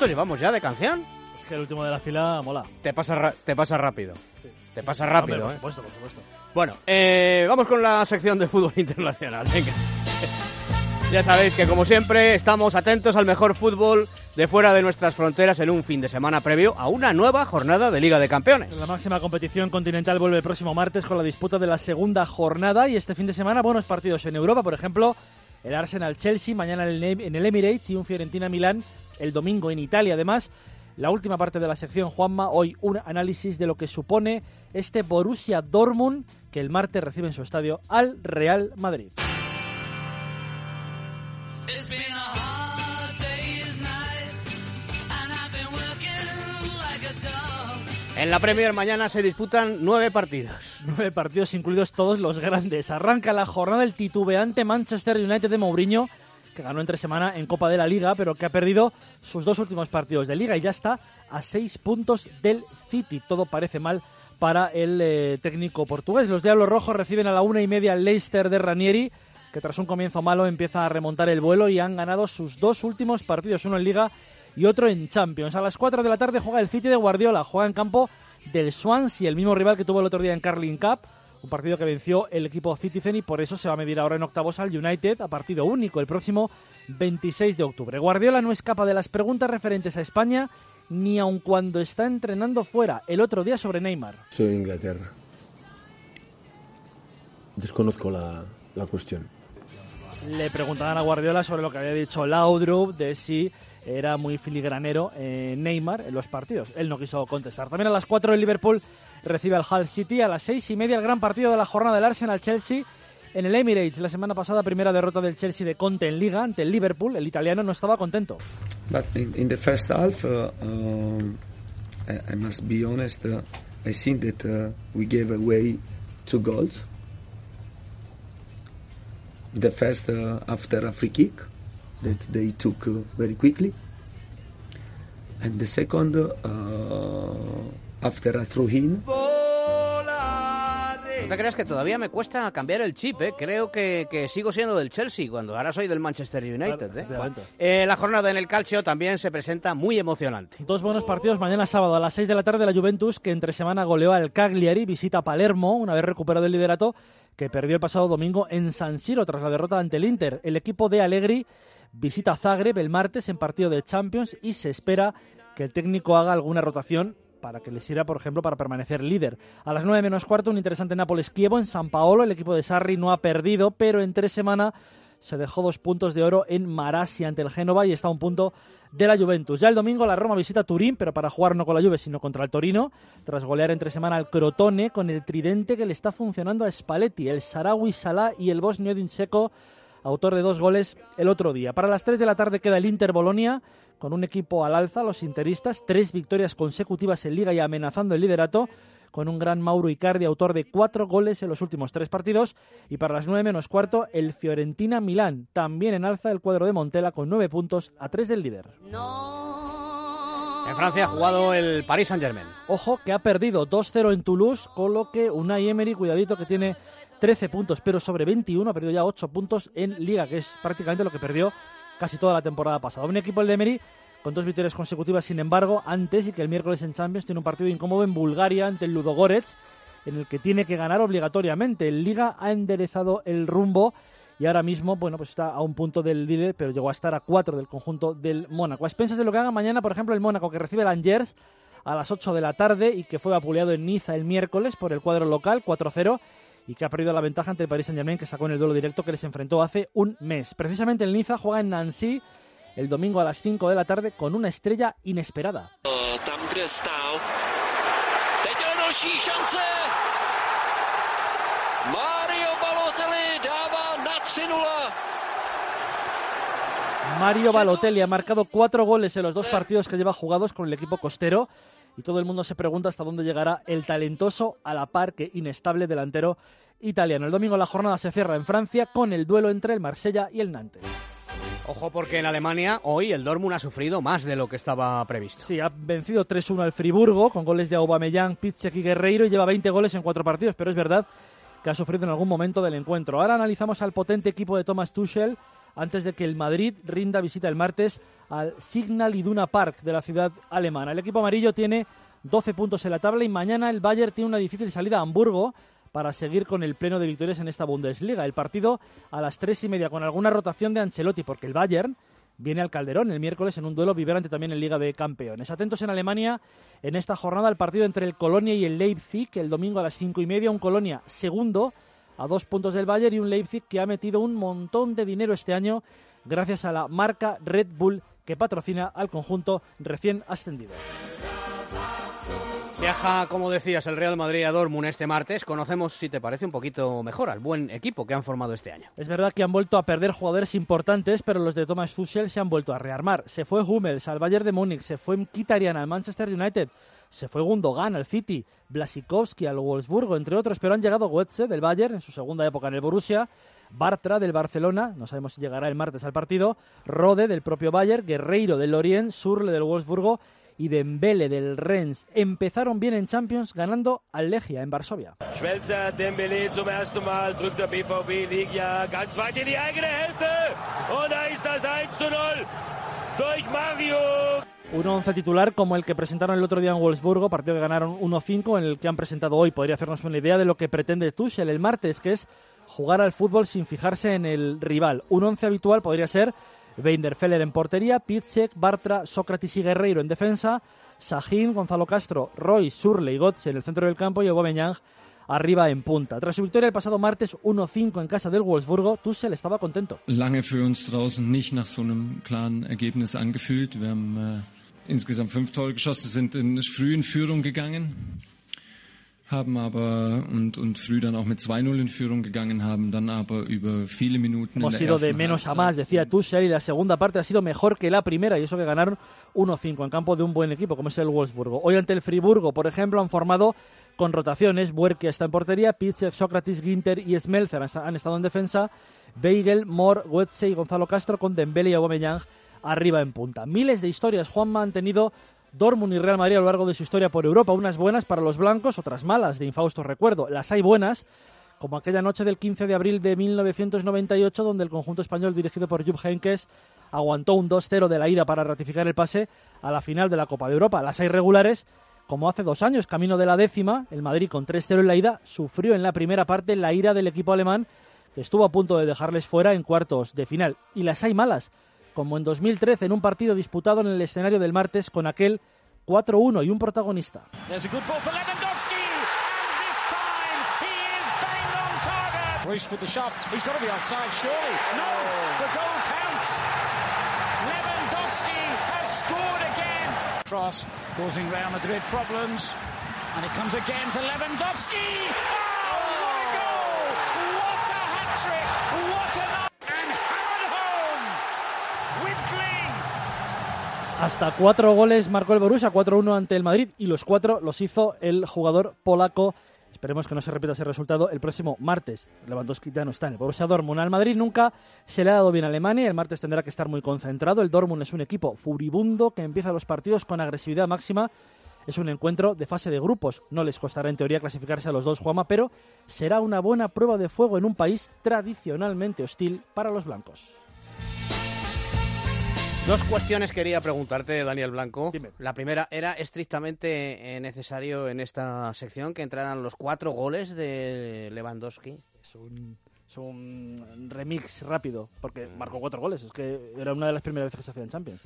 minutos llevamos ya de canción? Es que el último de la fila mola. Te pasa, te pasa rápido. Te pasa rápido, Hombre, ¿eh? Por supuesto, por supuesto. Bueno, eh, vamos con la sección de fútbol internacional. Venga. Ya sabéis que como siempre estamos atentos al mejor fútbol de fuera de nuestras fronteras en un fin de semana previo a una nueva jornada de Liga de Campeones. La máxima competición continental vuelve el próximo martes con la disputa de la segunda jornada y este fin de semana buenos partidos en Europa, por ejemplo, el Arsenal-Chelsea mañana en el en el Emirates y un Fiorentina-Milán el domingo en Italia. Además, la última parte de la sección Juanma, hoy un análisis de lo que supone este Borussia Dortmund que el martes recibe en su estadio al Real Madrid. En la Premier mañana se disputan nueve partidos. Nueve partidos, incluidos todos los grandes. Arranca la jornada el titubeante Manchester United de Mourinho, que ganó entre semana en Copa de la Liga, pero que ha perdido sus dos últimos partidos de Liga y ya está a seis puntos del City. Todo parece mal para el eh, técnico portugués. Los Diablos Rojos reciben a la una y media al Leicester de Ranieri, que tras un comienzo malo empieza a remontar el vuelo y han ganado sus dos últimos partidos, uno en Liga y otro en Champions. A las 4 de la tarde juega el City de Guardiola, juega en campo del Swansea, el mismo rival que tuvo el otro día en Carling Cup, un partido que venció el equipo Citizen y por eso se va a medir ahora en octavos al United a partido único el próximo 26 de octubre. Guardiola no escapa de las preguntas referentes a España ni aun cuando está entrenando fuera, el otro día sobre Neymar. Soy de Inglaterra. Desconozco la, la cuestión. Le preguntaban a Guardiola sobre lo que había dicho Laudrup de si era muy filigranero eh, Neymar en los partidos. Él no quiso contestar. También a las 4 el Liverpool recibe al Hull City. A las 6 y media el gran partido de la jornada del Arsenal-Chelsea en el Emirates. La semana pasada primera derrota del Chelsea de Conte en Liga ante el Liverpool. El italiano no estaba contento. But in, in the first half, uh, um, I, I must be honest, uh, I think that uh, we gave away two goals. The first uh, after a free kick that they took uh, very quickly, and the second uh, after a throw-in. No te creas que todavía me cuesta cambiar el chip, ¿eh? Creo que, que sigo siendo del Chelsea cuando ahora soy del Manchester United, ¿eh? Eh, la jornada en el calcio también se presenta muy emocionante. Dos buenos partidos mañana sábado a las 6 de la tarde la Juventus que entre semana goleó al Cagliari, visita Palermo una vez recuperado el liderato que perdió el pasado domingo en San Siro tras la derrota ante el Inter. El equipo de Allegri visita Zagreb el martes en partido de Champions y se espera que el técnico haga alguna rotación para que le sirva, por ejemplo, para permanecer líder. A las 9 menos cuarto, un interesante Nápoles-Kievo en San Paolo. El equipo de Sarri no ha perdido, pero en tres semanas se dejó dos puntos de oro en Marassi ante el Génova y está a un punto de la Juventus. Ya el domingo la Roma visita Turín, pero para jugar no con la Juve, sino contra el Torino, tras golear entre semana al Crotone con el tridente que le está funcionando a Spalletti, el Sarawi Salah y el bosnio Dinseco, autor de dos goles el otro día. Para las 3 de la tarde queda el Inter Bolonia con un equipo al alza, los interistas, tres victorias consecutivas en Liga y amenazando el liderato, con un gran Mauro Icardi, autor de cuatro goles en los últimos tres partidos. Y para las nueve menos cuarto, el Fiorentina Milán, también en alza el cuadro de Montela con nueve puntos a tres del líder. En Francia ha jugado el Paris Saint-Germain. Ojo que ha perdido 2-0 en Toulouse, con lo que Unai Emery, cuidadito que tiene 13 puntos, pero sobre 21, ha perdido ya 8 puntos en Liga, que es prácticamente lo que perdió casi toda la temporada pasada. Un equipo el de Emery con dos victorias consecutivas, sin embargo, antes y que el miércoles en Champions tiene un partido incómodo en Bulgaria ante el Ludogorets, en el que tiene que ganar obligatoriamente. El Liga ha enderezado el rumbo y ahora mismo, bueno, pues está a un punto del líder, pero llegó a estar a cuatro del conjunto del Mónaco. A expensas de lo que haga mañana, por ejemplo, el Mónaco, que recibe el Angers a las 8 de la tarde y que fue apuleado en Niza el miércoles por el cuadro local, 4-0, y que ha perdido la ventaja ante el Paris Saint-Germain, que sacó en el duelo directo que les enfrentó hace un mes. Precisamente el Niza juega en Nancy el domingo a las 5 de la tarde con una estrella inesperada. Mario Balotelli ha marcado cuatro goles en los dos partidos que lleva jugados con el equipo costero y todo el mundo se pregunta hasta dónde llegará el talentoso a la par que inestable delantero italiano. El domingo la jornada se cierra en Francia con el duelo entre el Marsella y el Nantes. Ojo porque en Alemania hoy el Dortmund ha sufrido más de lo que estaba previsto. Sí, ha vencido 3-1 al Friburgo con goles de Aubameyang, Piszczek y Guerreiro y lleva 20 goles en cuatro partidos, pero es verdad que ha sufrido en algún momento del encuentro. Ahora analizamos al potente equipo de Thomas Tuchel antes de que el Madrid rinda visita el martes al Signal Iduna Park de la ciudad alemana. El equipo amarillo tiene 12 puntos en la tabla y mañana el Bayern tiene una difícil salida a Hamburgo para seguir con el pleno de victorias en esta Bundesliga. El partido a las tres y media con alguna rotación de Ancelotti porque el Bayern viene al Calderón el miércoles en un duelo vibrante también en Liga de Campeones. Atentos en Alemania en esta jornada el partido entre el Colonia y el Leipzig el domingo a las cinco y media. Un Colonia segundo a dos puntos del Bayern y un Leipzig que ha metido un montón de dinero este año gracias a la marca Red Bull que patrocina al conjunto recién ascendido. Viaja, como decías, el Real Madrid a Dortmund este martes. Conocemos, si te parece, un poquito mejor al buen equipo que han formado este año. Es verdad que han vuelto a perder jugadores importantes, pero los de Thomas Tuchel se han vuelto a rearmar. Se fue Hummels al Bayern de Múnich, se fue Mkhitaryan al Manchester United, se fue Gundogan al City, Blasikowski al Wolfsburgo, entre otros, pero han llegado Goetze del Bayern en su segunda época en el Borussia, Bartra del Barcelona, no sabemos si llegará el martes al partido, Rode del propio Bayern, Guerreiro del Lorient, Surle del Wolfsburgo y Dembele del Rennes empezaron bien en Champions ganando al Legia en Varsovia. Schmelzer, Dembele zum ersten Mal, drückt der BVB Ligia ganz weit in die eigene Hälfte und da ist das 1 zu 0 durch Mario. Un once titular como el que presentaron el otro día en Wolfsburgo, partido que ganaron 1-5, en el que han presentado hoy. Podría hacernos una idea de lo que pretende Tuchel el martes, que es jugar al fútbol sin fijarse en el rival. Un once habitual podría ser Feller en portería, Pitzek, Bartra, Sócrates y Guerreiro en defensa, Sahin, Gonzalo Castro, Roy, Surle y Gotze en el centro del campo y Aubameyang arriba en punta. Tras su victoria el pasado martes 1-5 en casa del Wolfsburgo, Tuchel estaba contento. Lange für uns draußen nicht nach so einem klaren Ergebnis angefühlt. Wir haben äh, insgesamt fünf Tore geschossen, sind in früh in Führung gegangen haben aber und, und früh dann auch mit 2-0 in Führung gegangen haben, dann aber über viele Minuten Hemos in der ido de menos a más, decía Tuchel, y la segunda parte ha sido mejor que la primera, y eso que ganaron 1-5 en campo de un buen equipo, como es el Wolfsburgo. Hoy ante el Friburgo, por ejemplo, han formado con rotaciones, Buerque está en portería, Pitzek, Sócrates, Ginter y Smelzer han estado en defensa, Beigel, Moore, Goetze y Gonzalo Castro con Dembele y Aubameyang arriba en punta. Miles de historias Juanma han tenido Dortmund y Real Madrid a lo largo de su historia por Europa, unas buenas para los blancos, otras malas, de infausto recuerdo. Las hay buenas, como aquella noche del 15 de abril de 1998, donde el conjunto español dirigido por Jupp Heynckes aguantó un 2-0 de la ida para ratificar el pase a la final de la Copa de Europa. Las hay regulares, como hace dos años, camino de la décima, el Madrid con 3-0 en la ida sufrió en la primera parte la ira del equipo alemán, que estuvo a punto de dejarles fuera en cuartos de final. Y las hay malas, como en 2013 en un partido disputado en el escenario del martes con aquel 4-1 y un protagonista. Hasta cuatro goles marcó el Borussia, 4-1 ante el Madrid y los cuatro los hizo el jugador polaco. Esperemos que no se repita ese resultado el próximo martes. Lewandowski ya no está en el Borussia Dortmund. Al Madrid nunca se le ha dado bien a Alemania. El martes tendrá que estar muy concentrado. El Dortmund es un equipo furibundo que empieza los partidos con agresividad máxima. Es un encuentro de fase de grupos. No les costará en teoría clasificarse a los dos, Juama, pero será una buena prueba de fuego en un país tradicionalmente hostil para los blancos. Dos cuestiones quería preguntarte, Daniel Blanco. La primera, ¿era estrictamente eh, necesario en esta sección que entraran los cuatro goles de Lewandowski? Es un, es un remix rápido, porque marcó cuatro goles. Es que era una de las primeras veces que se hacía en Champions.